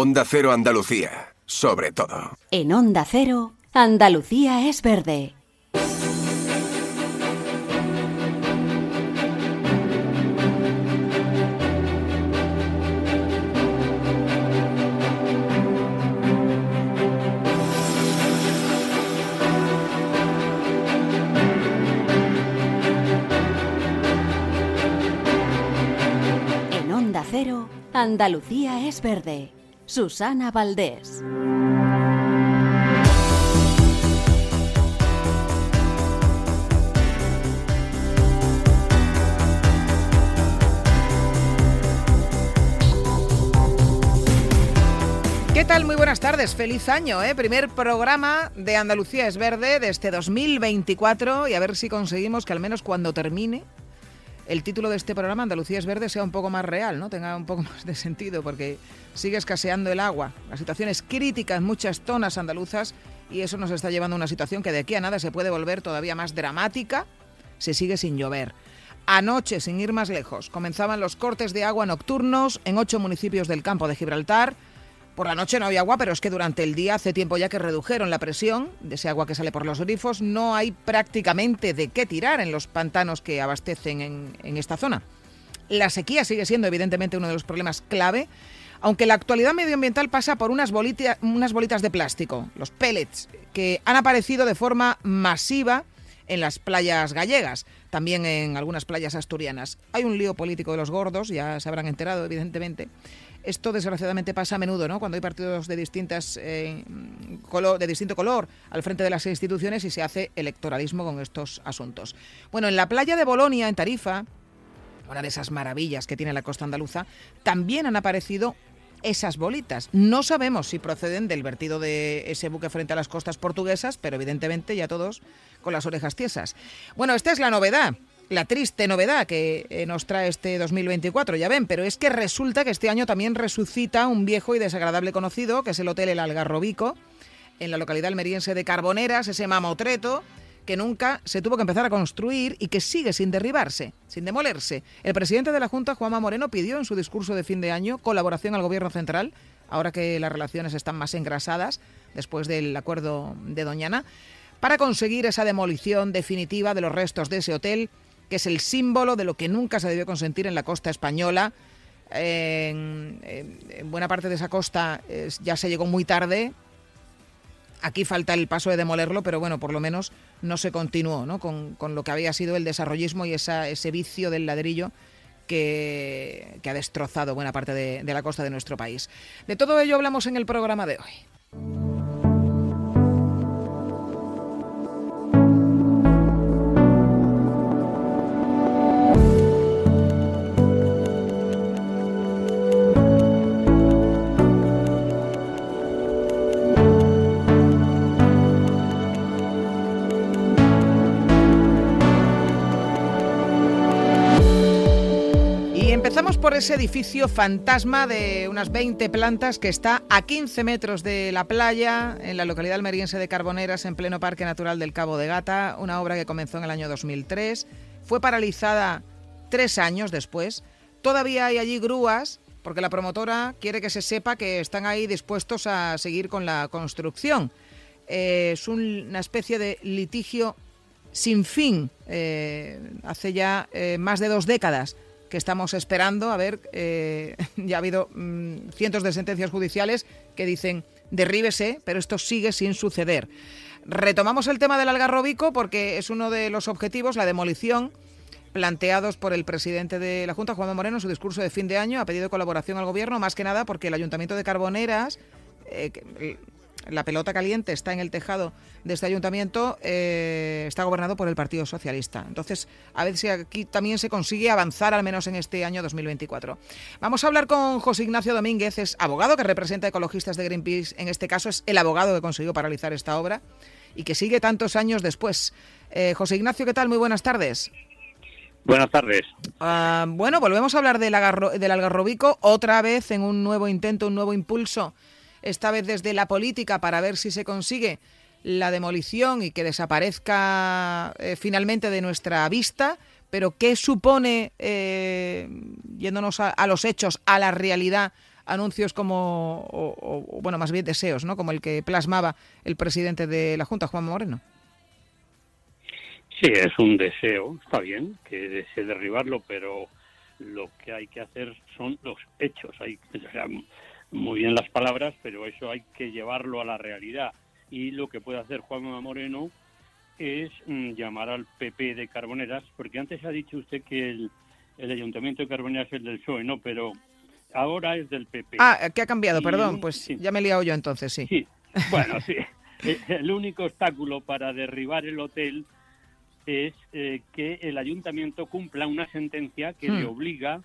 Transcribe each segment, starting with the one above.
Onda Cero Andalucía, sobre todo. En Onda Cero, Andalucía es verde. En Onda Cero, Andalucía es verde. Susana Valdés. ¿Qué tal? Muy buenas tardes, feliz año, ¿eh? Primer programa de Andalucía es Verde de este 2024 y a ver si conseguimos que al menos cuando termine el título de este programa, Andalucía es Verde, sea un poco más real, ¿no? Tenga un poco más de sentido porque sigue escaseando el agua. La situación es crítica en muchas zonas andaluzas y eso nos está llevando a una situación que de aquí a nada se puede volver todavía más dramática. Se sigue sin llover. Anoche, sin ir más lejos, comenzaban los cortes de agua nocturnos en ocho municipios del campo de Gibraltar. Por la noche no había agua, pero es que durante el día hace tiempo ya que redujeron la presión de ese agua que sale por los grifos. No hay prácticamente de qué tirar en los pantanos que abastecen en, esta zona. La sequía sigue siendo evidentemente uno de los problemas clave, aunque la actualidad medioambiental pasa por unas, unas bolitas de plástico, los pellets, que han aparecido de forma masiva en las playas gallegas, también en algunas playas asturianas. Hay un lío político de los gordos, ya se habrán enterado evidentemente. Esto desgraciadamente pasa a menudo, ¿no? Cuando hay partidos de distintas eh, color, de distinto color al frente de las instituciones y se hace electoralismo con estos asuntos. Bueno, en la playa de Bolonia, en Tarifa, una de esas maravillas que tiene la costa andaluza, también han aparecido esas bolitas. No sabemos si proceden del vertido de ese buque frente a las costas portuguesas, pero evidentemente ya todos con las orejas tiesas. Bueno, esta es la novedad la triste novedad que eh, nos trae este 2024, ya ven, pero es que resulta que este año también resucita un viejo y desagradable conocido, que es el Hotel El Algarrobico, en la localidad almeriense de Carboneras, ese mamotreto que nunca se tuvo que empezar a construir y que sigue sin derribarse, sin demolerse. El presidente de la Junta, Juanma Moreno, pidió en su discurso de fin de año colaboración al Gobierno Central, ahora que las relaciones están más engrasadas después del acuerdo de Doñana, para conseguir esa demolición definitiva de los restos de ese hotel que es el símbolo de lo que nunca se debió consentir en la costa española. En, en, en buena parte de esa costa ya se llegó muy tarde. Aquí falta el paso de demolerlo, pero bueno, por lo menos no se continuó ¿no? Con, con, lo que había sido el desarrollismo y esa, ese vicio del ladrillo que, que ha destrozado buena parte de la costa de nuestro país. De todo ello hablamos en el programa de hoy. Empezamos por ese edificio fantasma de unas 20 plantas que está a 15 metros de la playa, en la localidad almeriense de Carboneras, en pleno Parque Natural del Cabo de Gata, una obra que comenzó en el año 2003. Fue paralizada tres años después. Todavía hay allí grúas, porque la promotora quiere que se sepa que están ahí dispuestos a seguir con la construcción. Eh, es un, una especie de litigio sin fin, eh, hace ya eh, más de dos décadas que estamos esperando. A ver, eh, ya ha habido mmm, cientos de sentencias judiciales que dicen derríbese, pero esto sigue sin suceder. Retomamos el tema del algarrobico porque es uno de los objetivos, la demolición planteados por el presidente de la Junta, Juan Moreno, en su discurso de fin de año. Ha pedido colaboración al gobierno, más que nada porque el Ayuntamiento de Carboneras, eh, la pelota caliente está en el tejado de este ayuntamiento, eh, está gobernado por el Partido Socialista. Entonces, a ver si aquí también se consigue avanzar, al menos en este año 2024. Vamos a hablar con José Ignacio Domínguez, es abogado que representa ecologistas de Greenpeace. En este caso, es el abogado que consiguió paralizar esta obra y que sigue tantos años después. Eh, José Ignacio, ¿qué tal? Muy buenas tardes. Buenas tardes. Uh, bueno, volvemos a hablar del, agarro, del algarrobico otra vez en un nuevo intento, un nuevo impulso esta vez desde la política para ver si se consigue la demolición y que desaparezca eh, finalmente de nuestra vista, pero ¿qué supone, eh, yéndonos a, a, los hechos, a la realidad, anuncios como, o, bueno, más bien deseos, ¿no? Como el que plasmaba el presidente de la Junta, Juan Moreno. Sí, es un deseo, está bien que desee derribarlo, pero lo que hay que hacer son los hechos. Hay, o muy bien las palabras, pero eso hay que llevarlo a la realidad. Y lo que puede hacer Juan Moreno es mm, llamar al PP de Carboneras, porque antes ha dicho usted que el, Ayuntamiento de Carboneras es el del PSOE, ¿no? Pero ahora es del PP. Ah, ¿qué ha cambiado? Perdón, pues ya me he liado yo entonces, sí. Sí, bueno, sí. El único obstáculo para derribar el hotel es eh, que el ayuntamiento cumpla una sentencia que le hmm. obliga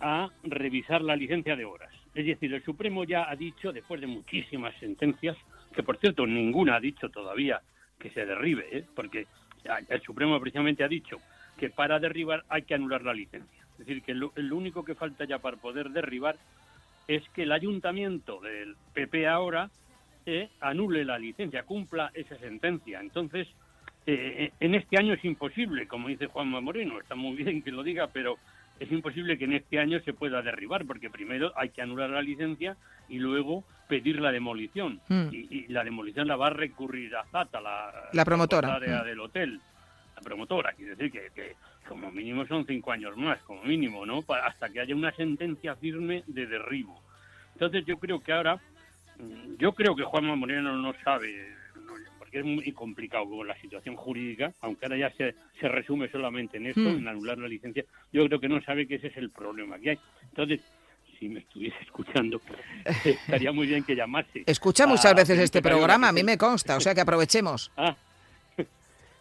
a revisar la licencia de horas. Es decir, el Supremo ya ha dicho, después de muchísimas sentencias, que por cierto ninguna ha dicho todavía que se derribe, ¿eh? porque el Supremo precisamente ha dicho que para derribar hay que anular la licencia. Es decir, que lo, único que falta ya para poder derribar es que el ayuntamiento del PP ahora eh, anule la licencia, cumpla esa sentencia. Entonces, eh, en este año es imposible, como dice Juanma Moreno, está muy bien que lo diga, pero es imposible que en este año se pueda derribar, porque primero hay que anular la licencia y luego pedir la demolición. Hmm. Y, la demolición la va a recurrir a Zata, la, promotora área hmm. del hotel. La promotora, quiere decir que, que, como mínimo son cinco años más, como mínimo, ¿no? hasta que haya una sentencia firme de derribo. Entonces yo creo que ahora, mm, yo creo que Juanma Moreno no sabe que es muy complicado con la situación jurídica, aunque ahora ya se, se resume solamente en esto, hmm. en anular la licencia, yo creo que no sabe que ese es el problema que hay. Entonces, si me estuviese escuchando, estaría muy bien que llamase. Escucha muchas veces este programa, a mí me consta, o sea que aprovechemos. Ah,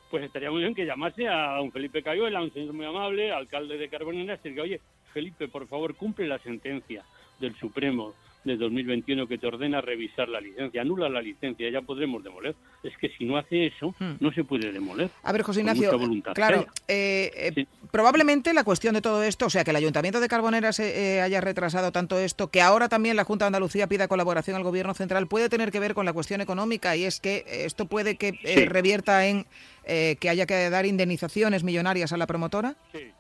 pues estaría muy bien que llamase a don Felipe Cayola, un señor muy amable, alcalde de Carbonera, y diga, oye, Felipe, por favor, cumple la sentencia del Supremo de 2021 que te ordena revisar la licencia, anula la licencia, ya podremos demoler. Es que si no hace eso, hmm. no se puede demoler. A ver, José Ignacio, claro, eh, eh, probablemente la cuestión de todo esto, o sea, que el Ayuntamiento de Carboneras eh, haya retrasado tanto esto, que ahora también la Junta de Andalucía pida colaboración al Gobierno Central, puede tener que ver con la cuestión económica y es que esto puede que revierta en que haya que dar indemnizaciones millonarias a la promotora. Sí.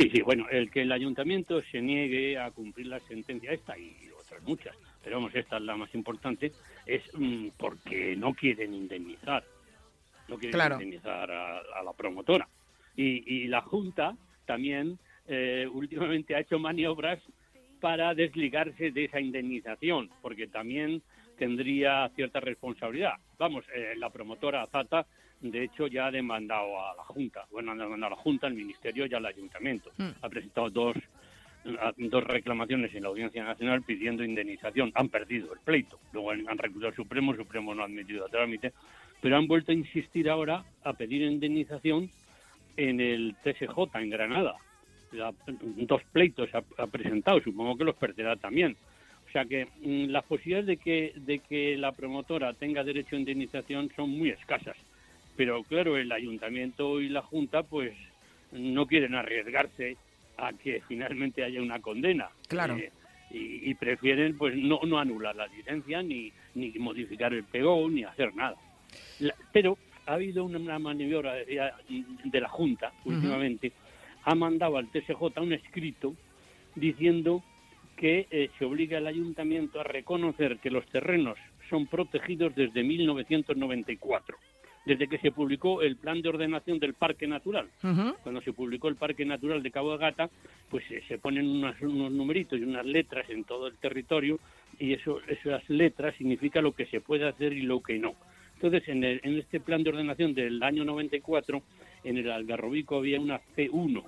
Sí, sí, bueno, el que el ayuntamiento se niegue a cumplir la sentencia esta y otras muchas, pero vamos, esta es la más importante, es mm, porque no quieren indemnizar, no quieren indemnizar a, la promotora. Y, la Junta también eh, últimamente ha hecho maniobras para desligarse de esa indemnización, porque también tendría cierta responsabilidad. Vamos, eh, la promotora Zata de hecho ya ha demandado a la Junta, bueno, ha demandado a la Junta, al Ministerio y al Ayuntamiento. Hmm. Ha presentado dos, dos reclamaciones en la Audiencia Nacional pidiendo indemnización. Han perdido el pleito. Luego han recurrido al Supremo, el Supremo no ha admitido a trámite, pero han vuelto a insistir ahora a pedir indemnización en el TSJ, en Granada. dos pleitos ha, ha presentado, supongo que los perderá también. O sea que mm, las posibilidades de que, de que la promotora tenga derecho a indemnización son muy escasas pero claro, el ayuntamiento y la junta pues no quieren arriesgarse a que finalmente haya una condena. Claro. Eh, y, prefieren pues no, no anular la licencia ni, ni modificar el PGO ni hacer nada. pero ha habido una, maniobra de, la Junta últimamente, ha mandado al TSJ un escrito diciendo que eh, se obliga al ayuntamiento a reconocer que los terrenos son protegidos desde 1994 desde que se publicó el plan de ordenación del parque natural. Cuando se publicó el parque natural de Cabo de Gata, pues eh, se ponen unos, numeritos y unas letras en todo el territorio y eso, esas letras significa lo que se puede hacer y lo que no. Entonces, en, en este plan de ordenación del año 94, en el Algarrobico había una C1,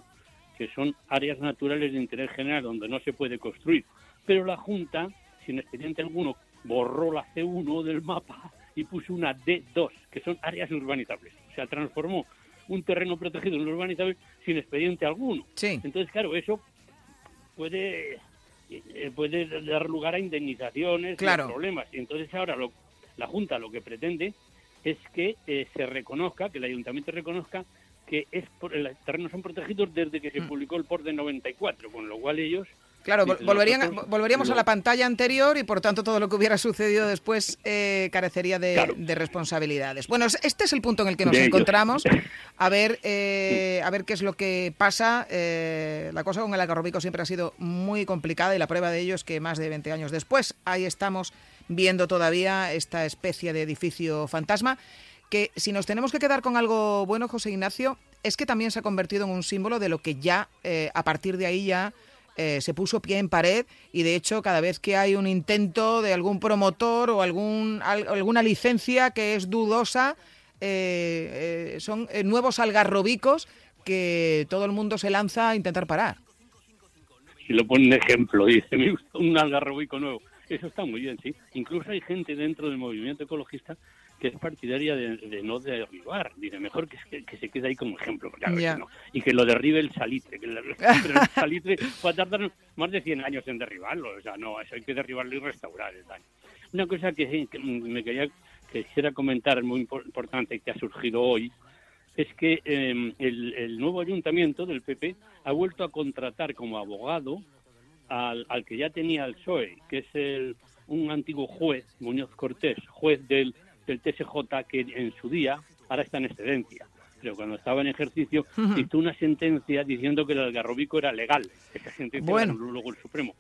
que son áreas naturales de interés general donde no se puede construir. Pero la Junta, sin expediente alguno, borró la C1 del mapa y puso una D2, que son áreas urbanizables. O sea, transformó un terreno protegido en urbanizable sin expediente alguno. Entonces, claro, eso puede eh, puede dar lugar a indemnizaciones, claro. problemas. Y entonces ahora lo, la Junta lo que pretende es que eh, se reconozca, que el ayuntamiento reconozca que es por, los terrenos son protegidos desde que se mm. publicó el POR de 94, con lo cual ellos Claro, volverían, volveríamos a la pantalla anterior y por tanto todo lo que hubiera sucedido después eh, carecería de, Claro. de responsabilidades. Bueno, es- este es el punto en el que nos De ellos. encontramos. A ver, eh, a ver qué es lo que pasa. Eh, la cosa con el Algarrobico siempre ha sido muy complicada y la prueba de ello es que más de 20 años después ahí estamos viendo todavía esta especie de edificio fantasma que si nos tenemos que quedar con algo bueno, José Ignacio, es que también se ha convertido en un símbolo de lo que ya a partir de ahí ya eh, se puso pie en pared y de hecho cada vez que hay un intento de algún promotor o algún, al- alguna licencia que es dudosa, eh, eh, son eh, nuevos algarrobicos que todo el mundo se lanza a intentar parar. y lo pone de ejemplo, dice, me gusta un algarrobico nuevo. Eso está muy bien, sí. Incluso hay gente dentro del movimiento ecologista que es partidaria de, de no derribar. Dice, mejor que, se- que se quede ahí como ejemplo. ver Ya. que no. Y que lo derribe el salitre. Que el, el salitre va a tardar más de 100 años en derribarlo. O sea, no, eso hay que derribarlo y restaurar el daño. Una cosa que, que me quería que quisiera comentar, muy impor- importante, que ha surgido hoy, es que eh, el, el nuevo ayuntamiento del PP ha vuelto a contratar como abogado al, al que ya tenía el PSOE, que es el, un antiguo juez, Muñoz Cortés, juez del, del TSJ, que en su día ahora está en excedencia. Pero cuando estaba en ejercicio, Ujú. dictó una sentencia diciendo que el algarrobico era legal. Esa sentencia Bueno. luego el Supremo.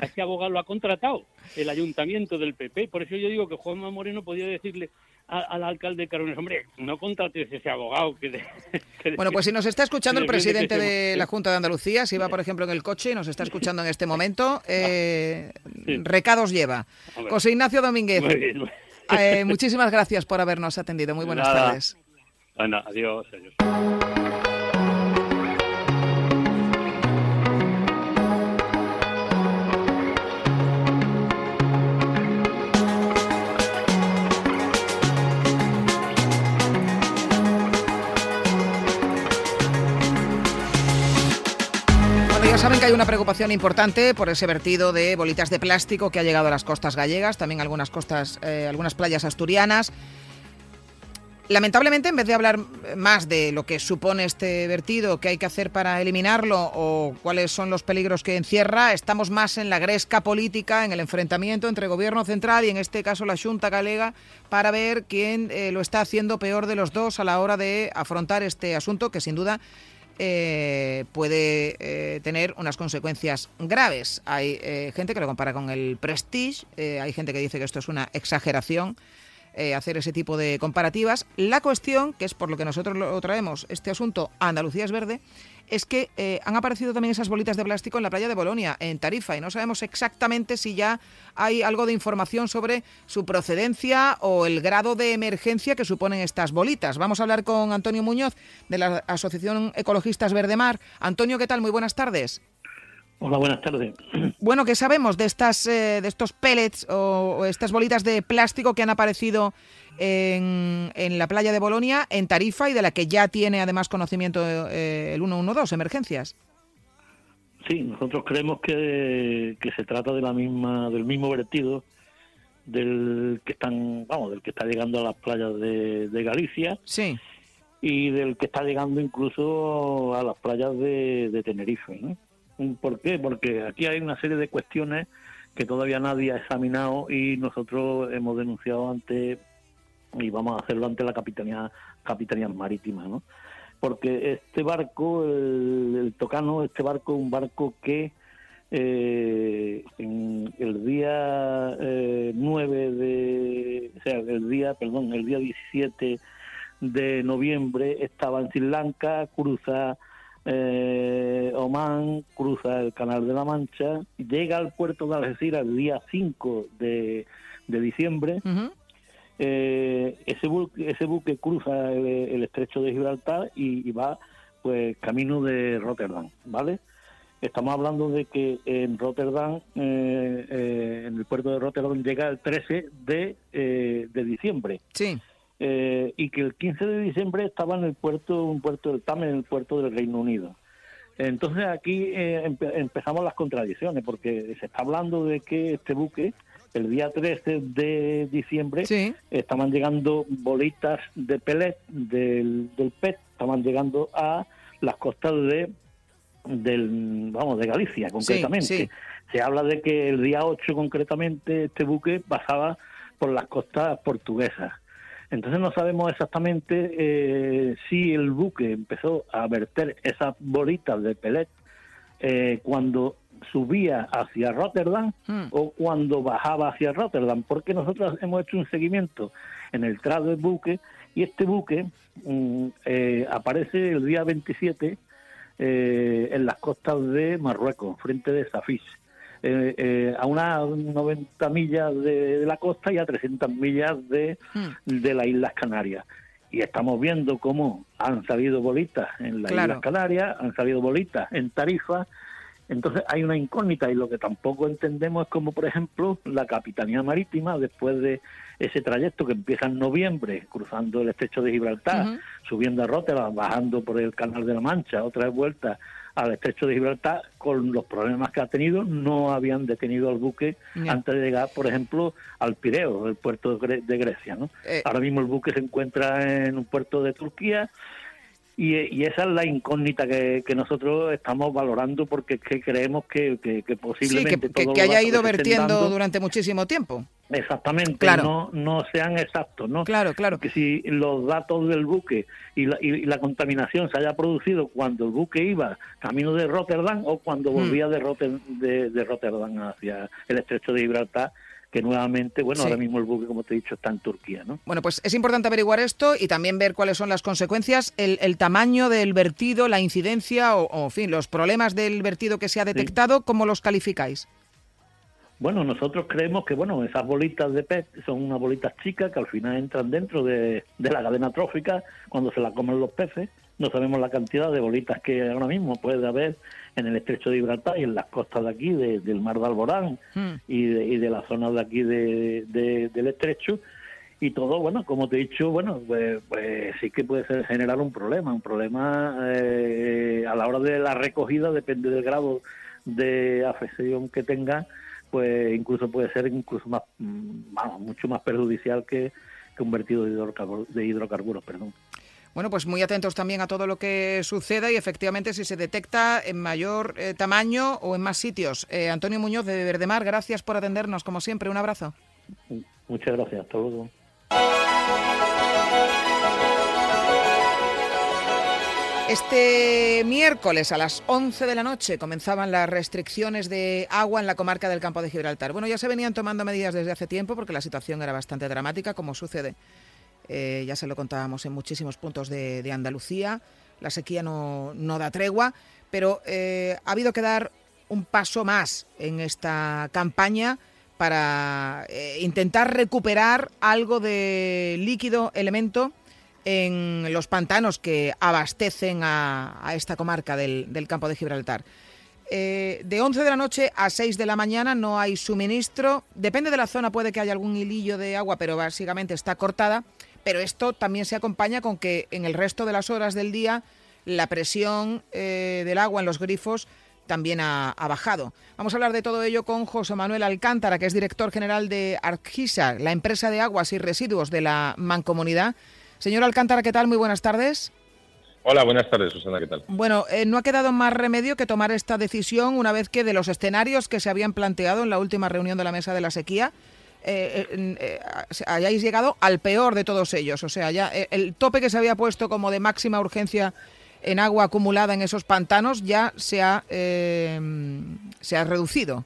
A este abogado lo ha contratado el ayuntamiento del PP. Por eso yo digo que Juanma Moreno podía decirle a- al alcalde Carones, hombre, no contrates ese abogado que... de- que de- Bueno, pues si nos está escuchando el presidente de la Junta de Andalucía, si va, por ejemplo, en el coche y nos está escuchando en este momento, eh, Sí. recados lleva. José Ignacio Domínguez, Muy bien, muy eh, muchísimas gracias por habernos atendido. Muy buenas Nada. tardes. Bueno, adiós, adiós. Saben que hay una preocupación importante por ese vertido de bolitas de plástico que ha llegado a las costas gallegas, también algunas costas, eh, algunas playas asturianas. Lamentablemente, en vez de hablar más de lo que supone este vertido, qué hay que hacer para eliminarlo o cuáles son los peligros que encierra, estamos más en la gresca política, en el enfrentamiento entre gobierno central y en este caso la Junta Galega, para ver quién eh, lo está haciendo peor de los dos a la hora de afrontar este asunto que sin duda eh, puede eh, tener unas consecuencias graves. Hay eh, gente que lo compara con el Prestige, hay gente que dice que esto es una exageración hacer ese tipo de comparativas. La cuestión, que es por lo que nosotros lo traemos, este asunto a Andalucía es verde, es que eh, han aparecido también esas bolitas de plástico en la playa de Bolonia, en Tarifa, y no sabemos exactamente si ya hay algo de información sobre su procedencia o el grado de emergencia que suponen estas bolitas. Vamos a hablar con Antonio Muñoz, de la Asociación Ecologistas Verdemar. Antonio, ¿qué tal? Muy buenas tardes. Hola, buenas tardes. Bueno, ¿qué sabemos de estas eh, de estos pellets o, o estas bolitas de plástico que han aparecido en, en la playa de Bolonia, en Tarifa, y de la que ya tiene además conocimiento eh, el 112, emergencias? Sí, nosotros creemos que, que se trata de la misma, del mismo vertido del que están, vamos, del que está llegando a las playas de, de Galicia Sí. y del que está llegando incluso a las playas de, de Tenerife. ¿no? ¿Por qué? Porque aquí hay una serie de cuestiones que todavía nadie ha examinado y nosotros hemos denunciado ante y vamos a hacerlo ante la capitanía capitanía marítima, ¿no? Porque este barco, el, el Tocano, este barco es un barco que eh, el día eh, 9 de, o sea, el día, perdón, el día 17 de noviembre estaba en Sri Lanka, cruza eh, Oman, cruza el Canal de la Mancha, llega al puerto de Algeciras el día 5 de, de diciembre. Ujú. Eh, ese, buque, ese buque cruza el, el estrecho de Gibraltar y, y va pues camino de Rotterdam, ¿vale? Estamos hablando de que en Rotterdam, eh, eh, en el puerto de Rotterdam, llega el 13 de, eh, de diciembre Sí. eh, y que el 15 de diciembre estaba en el puerto, un puerto del TAM, en el puerto del Reino Unido. Entonces aquí eh, empe- empezamos las contradicciones, porque se está hablando de que este buque, el día 13 de diciembre, Sí. estaban llegando bolitas de pellet del, del PET, estaban llegando a las costas de del vamos de Galicia concretamente. sí. Se habla de que el día 8 concretamente este buque pasaba por las costas portuguesas. Entonces no sabemos exactamente eh, si el buque empezó a verter esas bolitas de pelet eh, cuando subía hacia Rotterdam Hmm. o cuando bajaba hacia Rotterdam, porque nosotros hemos hecho un seguimiento en el trado del buque y este buque mm, eh, aparece el día 27 eh, en las costas de Marruecos, frente de Safis, eh, a unas 90 millas de, de la costa y a 300 millas de, Hmm. de las Islas Canarias. Y estamos viendo cómo han salido bolitas en las Claro. Islas Canarias, han salido bolitas en Tarifa. Entonces hay una incógnita y lo que tampoco entendemos es como, por ejemplo, la Capitanía Marítima, después de ese trayecto que empieza en noviembre, cruzando el estrecho de Gibraltar, subiendo a Rotterdam, bajando por el Canal de la Mancha, otra vez vuelta al estrecho de Gibraltar, con los problemas que ha tenido, no habían detenido al buque antes de llegar, por ejemplo, al Pireo, el puerto de Gre- de Grecia. ¿no? Eh. Ahora mismo el buque se encuentra en un puerto de Turquía y, y esa es la incógnita que, que nosotros estamos valorando porque es que creemos que, que, que Sí, posiblemente que, haya ido vertiendo dando durante muchísimo tiempo. exactamente Claro. no, no sean exactos, ¿no? Claro, claro. que si los datos del buque y la, y la contaminación se haya producido cuando el buque iba camino de Rotterdam o cuando Mm. volvía de, Rotter- de, de Rotterdam hacia el estrecho de Gibraltar, que nuevamente, bueno, Sí. ahora mismo el buque, como te he dicho, está en Turquía, ¿no? Bueno, pues es importante averiguar esto y también ver cuáles son las consecuencias, el, el tamaño del vertido, la incidencia o, o, en fin, los problemas del vertido que se ha detectado, ¿cómo los calificáis? Bueno, nosotros creemos que bueno esas bolitas de pez son unas bolitas chicas que al final entran dentro de, de la cadena trófica cuando se la comen los peces. No sabemos la cantidad de bolitas que ahora mismo puede haber en el estrecho de Gibraltar y en las costas de aquí, de- del mar de Alborán Hmm. y, de, y de la zona de aquí de- de- del estrecho. Y todo, bueno, como te he dicho, bueno, pues, pues sí que puede ser generar un problema. Un problema eh, a la hora de la recogida, depende del grado de afección que tenga, pues incluso puede ser incluso más, mm, vamos, mucho más perjudicial que, que un vertido de hidrocarburos, de hidrocarburos perdón. Bueno, pues muy atentos también a todo lo que suceda y efectivamente si se detecta en mayor eh, tamaño o en más sitios. Eh, Antonio Muñoz de Verdemar, gracias por atendernos como siempre. Un abrazo. Muchas gracias, hasta luego. Este miércoles a las 11 de la noche comenzaban las restricciones de agua en la comarca del Campo de Gibraltar. Bueno, ya se venían tomando medidas desde hace tiempo porque la situación era bastante dramática, como sucede. Eh, ya se lo contábamos en muchísimos puntos de, Andalucía. La sequía no, no da tregua, pero eh, ha habido que dar un paso más en esta campaña para eh, intentar recuperar algo de líquido elemento en los pantanos que abastecen a, esta comarca del, campo de Gibraltar. De 11 de la noche a 6 de la mañana no hay suministro. Depende de la zona, puede que haya algún hilillo de agua, pero básicamente está cortada. Pero esto también se acompaña con que en el resto de las horas del día la presión eh, del agua en los grifos también ha, ha, bajado. Vamos a hablar de todo ello con José Manuel Alcántara, que es director general de Argisa, la empresa de aguas y residuos de la Mancomunidad. Señor Alcántara, ¿qué tal? Muy buenas tardes. Hola, buenas tardes, Susana, ¿qué tal? Bueno, eh, no ha quedado más remedio que tomar esta decisión una vez que de los escenarios que se habían planteado en la última reunión de la mesa de la sequía, eh, eh, hayáis llegado al peor de todos ellos. O sea, ya eh, el tope que se había puesto como de máxima urgencia en agua acumulada en esos pantanos ya se ha, eh, se ha reducido.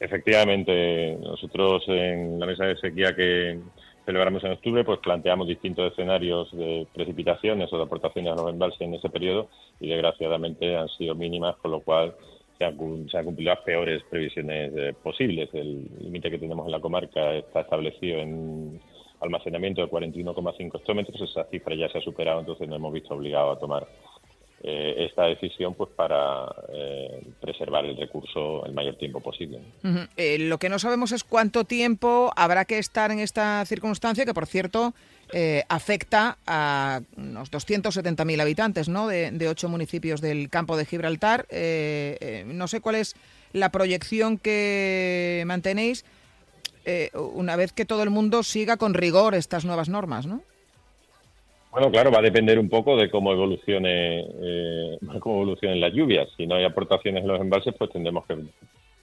Efectivamente, nosotros en la mesa de sequía que celebramos en octubre, pues planteamos distintos escenarios de precipitaciones o de aportaciones a los embalses en ese periodo y desgraciadamente han sido mínimas, con lo cual se han, cumplido las peores previsiones eh, posibles. El límite que tenemos en la comarca está establecido en almacenamiento de 41,5 hectómetros, esa cifra ya se ha superado, entonces nos hemos visto obligados a tomar eh, esta decisión pues para eh, preservar el recurso el mayor tiempo posible. Uh -huh. eh, lo que no sabemos es cuánto tiempo habrá que estar en esta circunstancia, que por cierto eh, afecta a unos 270.000 habitantes ¿no? de, ocho municipios del campo de Gibraltar. Eh, no sé cuál es la proyección que mantenéis una vez que todo el mundo siga con rigor estas nuevas normas, ¿no? Bueno, claro, va a depender un poco de cómo evolucione, eh, cómo evolucionen las lluvias. Si no hay aportaciones en los embalses, pues tendremos que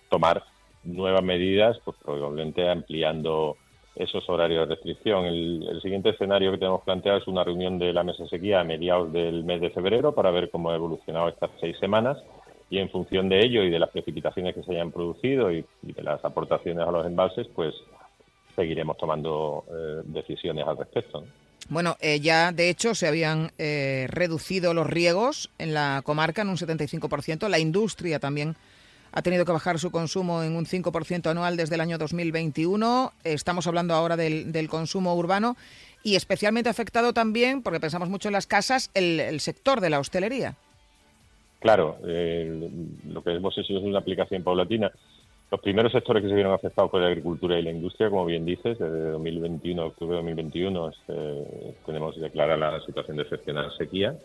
tomar nuevas medidas, pues probablemente ampliando esos horarios de restricción. El, siguiente escenario que tenemos planteado es una reunión de la mesa sequía a mediados del mes de febrero para ver cómo ha evolucionado estas seis semanas y en función de ello y de las precipitaciones que se hayan producido y, de las aportaciones a los embalses, pues seguiremos tomando eh, decisiones al respecto. Bueno, eh, ya de hecho se habían eh, reducido los riegos en la comarca en un 75%. La industria también ha tenido que bajar su consumo en un 5% anual desde el año 2021. Estamos hablando ahora del, consumo urbano y especialmente afectado también, porque pensamos mucho en las casas, el, sector de la hostelería. Claro, eh, lo que hemos hecho es una aplicación paulatina. Los primeros sectores que se vieron afectados por la agricultura y la industria, como bien dices, desde 2021, octubre de 2021, este, tenemos declarada la situación de excepcional sequía.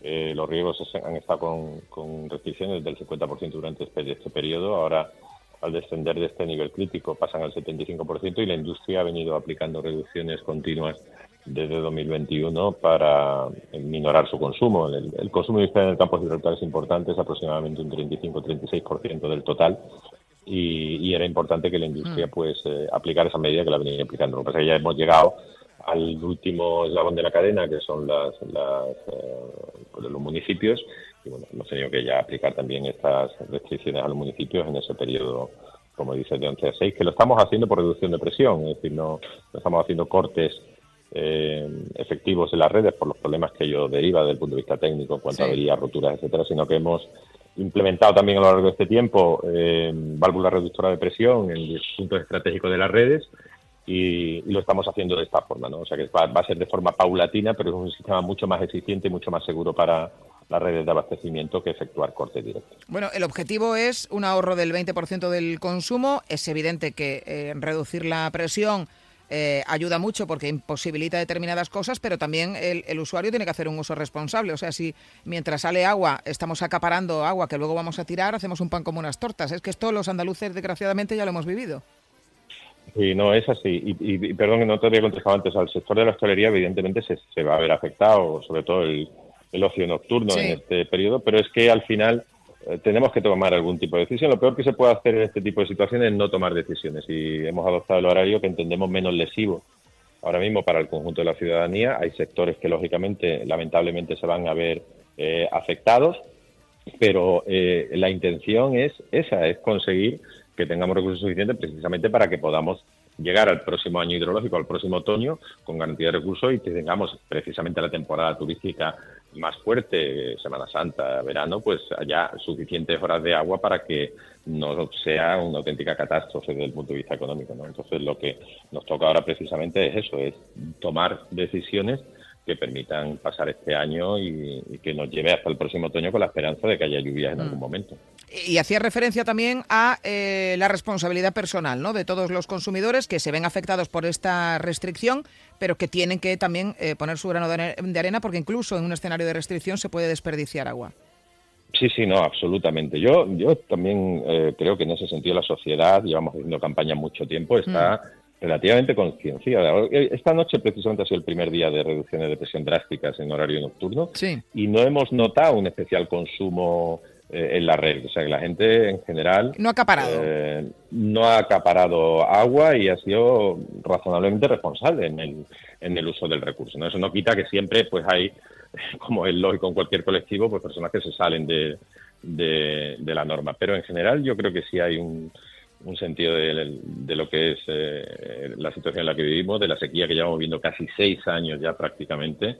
Eh, los riegos han estado con, restricciones del 50% durante este, este, periodo. Ahora, al descender de este nivel crítico, pasan al 75% y la industria ha venido aplicando reducciones continuas desde 2021 para minorar su consumo. El, consumo industrial en el campo de es importante, es aproximadamente un 35-36% del total y, era importante que la industria mm. pues eh, aplicara esa medida que la venía aplicando. Lo que pasa es que ya hemos llegado al último eslabón de la cadena, que son las, eh, pues, los municipios, y bueno, hemos tenido que ya aplicar también estas restricciones a los municipios en ese periodo, como dice, de 11 a 6, que lo estamos haciendo por reducción de presión, es decir, no, estamos haciendo cortes eh, efectivos en las redes por los problemas que ello deriva desde el punto de vista técnico, en cuanto a averías, roturas, etcétera, sino que hemos implementado también a lo largo de este tiempo eh, válvulas reductoras de presión en puntos estratégicos de las redes y, lo estamos haciendo de esta forma, ¿no? O sea que va, a ser de forma paulatina, pero es un sistema mucho más eficiente y mucho más seguro para las redes de abastecimiento que efectuar cortes directos. Bueno, el objetivo es un ahorro del 20% del consumo. Es evidente que eh, reducir la presión eh, ayuda mucho porque imposibilita determinadas cosas, pero también el, usuario tiene que hacer un uso responsable. O sea, si mientras sale agua estamos acaparando agua que luego vamos a tirar, hacemos un pan como unas tortas. Es que esto los andaluces, desgraciadamente, ya lo hemos vivido. Sí, no, es así. Y, perdón que no te había contestado antes, al sector de la hostelería evidentemente se, va a ver afectado, sobre todo el, ocio nocturno en este periodo, pero es que al final eh, tenemos que tomar algún tipo de decisión. Lo peor que se puede hacer en este tipo de situaciones es no tomar decisiones y hemos adoptado el horario que entendemos menos lesivo. Ahora mismo para el conjunto de la ciudadanía hay sectores que lógicamente, lamentablemente, se van a ver eh, afectados, pero eh, la intención es esa, es conseguir que tengamos recursos suficientes precisamente para que podamos llegar al próximo año hidrológico, al próximo otoño, con garantía de recursos y que tengamos precisamente la temporada turística más fuerte, Semana Santa, verano, pues haya suficientes horas de agua para que no sea una auténtica catástrofe desde el punto de vista económico. ¿no? Entonces, lo que nos toca ahora precisamente es eso, es tomar decisiones que permitan pasar este año y, que nos lleve hasta el próximo otoño con la esperanza de que haya lluvias en algún mm. momento. Y hacía referencia también a eh, la responsabilidad personal ¿no? de todos los consumidores que se ven afectados por esta restricción, pero que tienen que también eh, poner su grano de arena porque incluso en un escenario de restricción se puede desperdiciar agua. Sí, sí, no, absolutamente. Yo, yo también eh, creo que en ese sentido la sociedad, llevamos haciendo campaña mucho tiempo, está mm relativamente concienciada. Esta noche precisamente ha sido el primer día de reducciones de presión drásticas en horario nocturno y no hemos notado un especial consumo eh, en la red. O sea, que la gente en general... No ha acaparado. Eh, no ha acaparado agua y ha sido razonablemente responsable en el, en el uso del recurso. ¿no? Eso no quita que siempre pues hay, como es lógico en cualquier colectivo, pues personas que se salen de, de la norma. Pero en general yo creo que sí hay un un sentido de, lo que es eh, la situación en la que vivimos, de la sequía que llevamos viendo casi seis años ya prácticamente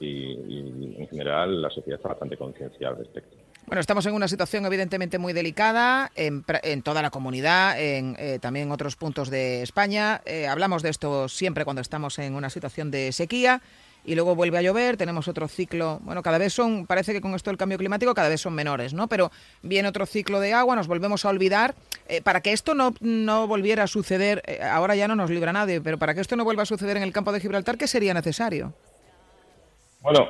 y, en general la sociedad está bastante concienciada al respecto. Bueno, estamos en una situación evidentemente muy delicada en, toda la comunidad, en eh, también en otros puntos de España. Eh, hablamos de esto siempre cuando estamos en una situación de sequía y luego vuelve a llover, tenemos otro ciclo, bueno, cada vez son, parece que con esto del cambio climático cada vez son menores, ¿no? Pero viene otro ciclo de agua, nos volvemos a olvidar. Eh, para que esto no, no volviera a suceder, eh, ahora ya no nos libra nadie, pero para que esto no vuelva a suceder en el campo de Gibraltar, ¿qué sería necesario? Bueno,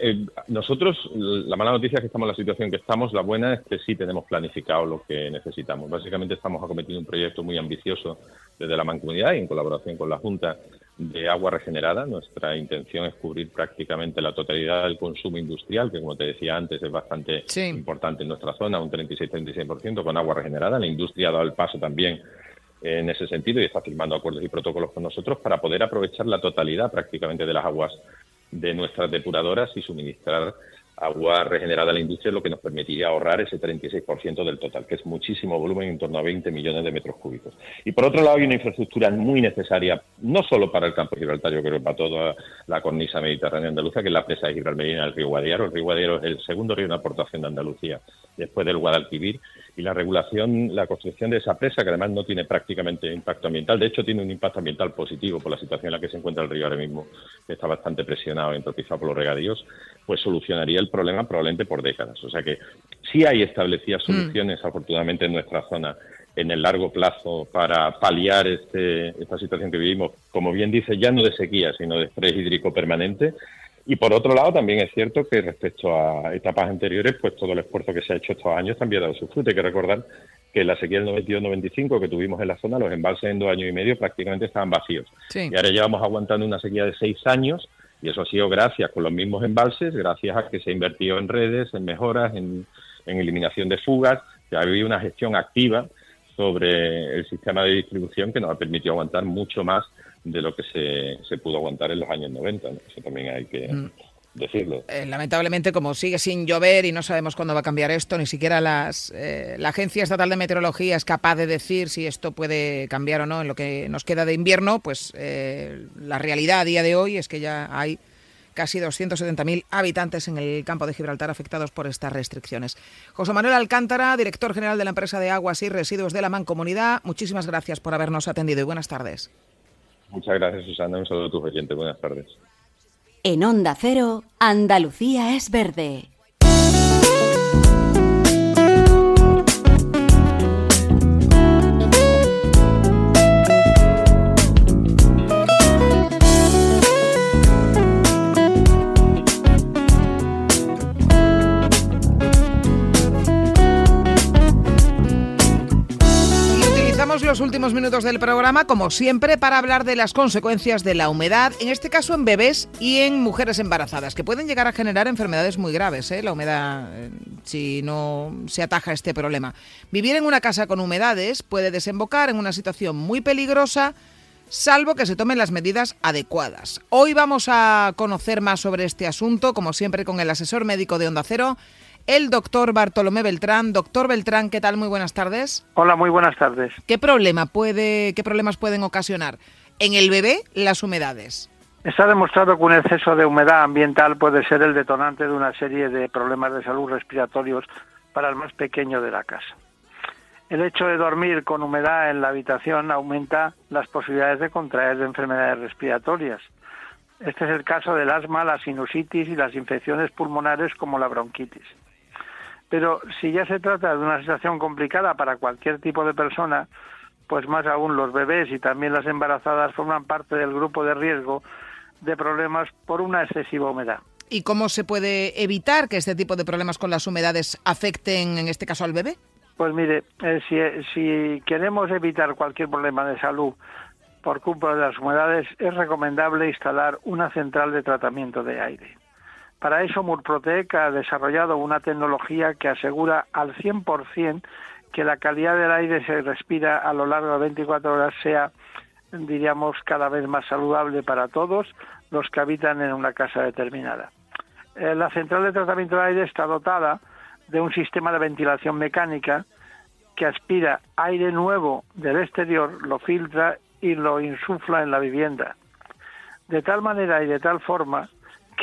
eh, nosotros, la mala noticia es que estamos en la situación que estamos, la buena es que sí tenemos planificado lo que necesitamos. Básicamente estamos acometiendo un proyecto muy ambicioso desde la mancomunidad y en colaboración con la Junta de agua regenerada. Nuestra intención es cubrir prácticamente la totalidad del consumo industrial, que como te decía antes es bastante importante en nuestra zona, un 36-36% con agua regenerada. La industria ha dado el paso también en ese sentido y está firmando acuerdos y protocolos con nosotros para poder aprovechar la totalidad prácticamente de las aguas de nuestras depuradoras y suministrar agua regenerada a la industria, lo que nos permitiría ahorrar ese 36% del total, que es muchísimo volumen, en torno a 20 millones de metros cúbicos. Y por otro lado, hay una infraestructura muy necesaria, no solo para el campo de Gibraltar, yo creo que para toda la cornisa mediterránea andaluza, que es la presa de Gibraltar del río Guadiaro. El río Guadiaro es el segundo río de aportación de Andalucía, después del Guadalquivir, y la regulación, la construcción de esa presa, que además no tiene prácticamente impacto ambiental, de hecho tiene un impacto ambiental positivo por la situación en la que se encuentra el río ahora mismo, que está bastante presionado y entropizado por los regadíos, pues solucionaría el problema probablemente por décadas. O sea que sí hay establecidas mm. soluciones, afortunadamente, en nuestra zona en el largo plazo para paliar este, esta situación que vivimos, como bien dice, ya no de sequía, sino de estrés hídrico permanente, y por otro lado, también es cierto que respecto a etapas anteriores, pues todo el esfuerzo que se ha hecho estos años también ha dado su fruto. Hay que recordar que la sequía del 92-95 que tuvimos en la zona, los embalses en dos años y medio prácticamente estaban vacíos. Y ahora llevamos aguantando una sequía de seis años y eso ha sido gracias con los mismos embalses, gracias a que se ha invertido en redes, en mejoras, en, en eliminación de fugas, que ha habido una gestión activa sobre el sistema de distribución que nos ha permitido aguantar mucho más de lo que se, se pudo aguantar en los años 90. Eso también hay que mm. decirlo. Eh, lamentablemente, como sigue sin llover y no sabemos cuándo va a cambiar esto, ni siquiera las, eh, la Agencia Estatal de Meteorología es capaz de decir si esto puede cambiar o no en lo que nos queda de invierno, pues eh, la realidad a día de hoy es que ya hay casi 270.000 habitantes en el campo de Gibraltar afectados por estas restricciones. José Manuel Alcántara, director general de la empresa de aguas y residuos de la Mancomunidad, muchísimas gracias por habernos atendido y buenas tardes. Muchas gracias, Susana. Un saludo a tus oyentes. Buenas tardes. En Onda Cero, Andalucía es verde. Los últimos minutos del programa, como siempre, para hablar de las consecuencias de la humedad, en este caso en bebés y en mujeres embarazadas, que pueden llegar a generar enfermedades muy graves, ¿eh? la humedad, eh, si no se ataja este problema. Vivir en una casa con humedades puede desembocar en una situación muy peligrosa, salvo que se tomen las medidas adecuadas. Hoy vamos a conocer más sobre este asunto, como siempre, con el asesor médico de Onda Cero, el doctor Bartolomé Beltrán. Doctor Beltrán, ¿qué tal? Muy buenas tardes. Hola, muy buenas tardes. ¿Qué problema puede, qué problemas pueden ocasionar en el bebé las humedades? Está demostrado que un exceso de humedad ambiental puede ser el detonante de una serie de problemas de salud respiratorios para el más pequeño de la casa. El hecho de dormir con humedad en la habitación aumenta las posibilidades de contraer enfermedades respiratorias. Este es el caso del asma, la sinusitis y las infecciones pulmonares como la bronquitis. Pero si ya se trata de una situación complicada para cualquier tipo de persona, pues más aún los bebés y también las embarazadas forman parte del grupo de riesgo de problemas por una excesiva humedad. ¿Y cómo se puede evitar que este tipo de problemas con las humedades afecten, en este caso, al bebé? Pues mire, eh, si, si queremos evitar cualquier problema de salud por culpa de las humedades, es recomendable instalar una central de tratamiento de aire. Para eso Murprotec ha desarrollado una tecnología que asegura al 100% que la calidad del aire se respira a lo largo de 24 horas sea, diríamos, cada vez más saludable para todos los que habitan en una casa determinada. Eh, la central de tratamiento de aire está dotada de un sistema de ventilación mecánica que aspira aire nuevo del exterior, lo filtra y lo insufla en la vivienda. De tal manera y de tal forma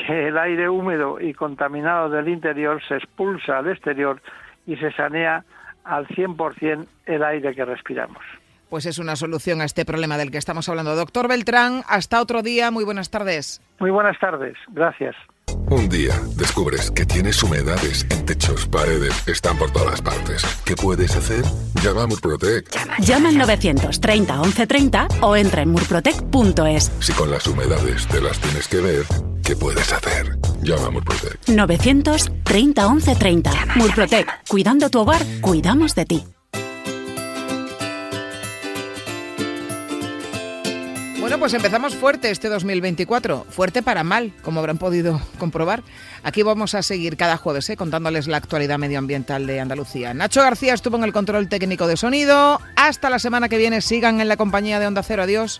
que el aire húmedo y contaminado del interior se expulsa al exterior y se sanea al 100% el aire que respiramos. Pues es una solución a este problema del que estamos hablando. Doctor Beltrán, hasta otro día. Muy buenas tardes. Muy buenas tardes. Gracias. Un día descubres que tienes humedades en techos, paredes, están por todas partes. ¿Qué puedes hacer? Llama a Murprotec. Llama al 930 1130 o entra en murprotec.es. Si con las humedades te las tienes que ver, ¿qué puedes hacer? Llama a Murprotec. 930 1130. Murprotec. Cuidando tu hogar, cuidamos de ti. Bueno, pues empezamos fuerte este 2024, fuerte para mal, como habrán podido comprobar. Aquí vamos a seguir cada jueves ¿eh? contándoles la actualidad medioambiental de Andalucía. Nacho García estuvo en el control técnico de sonido. Hasta la semana que viene, sigan en la compañía de Onda Cero. Adiós.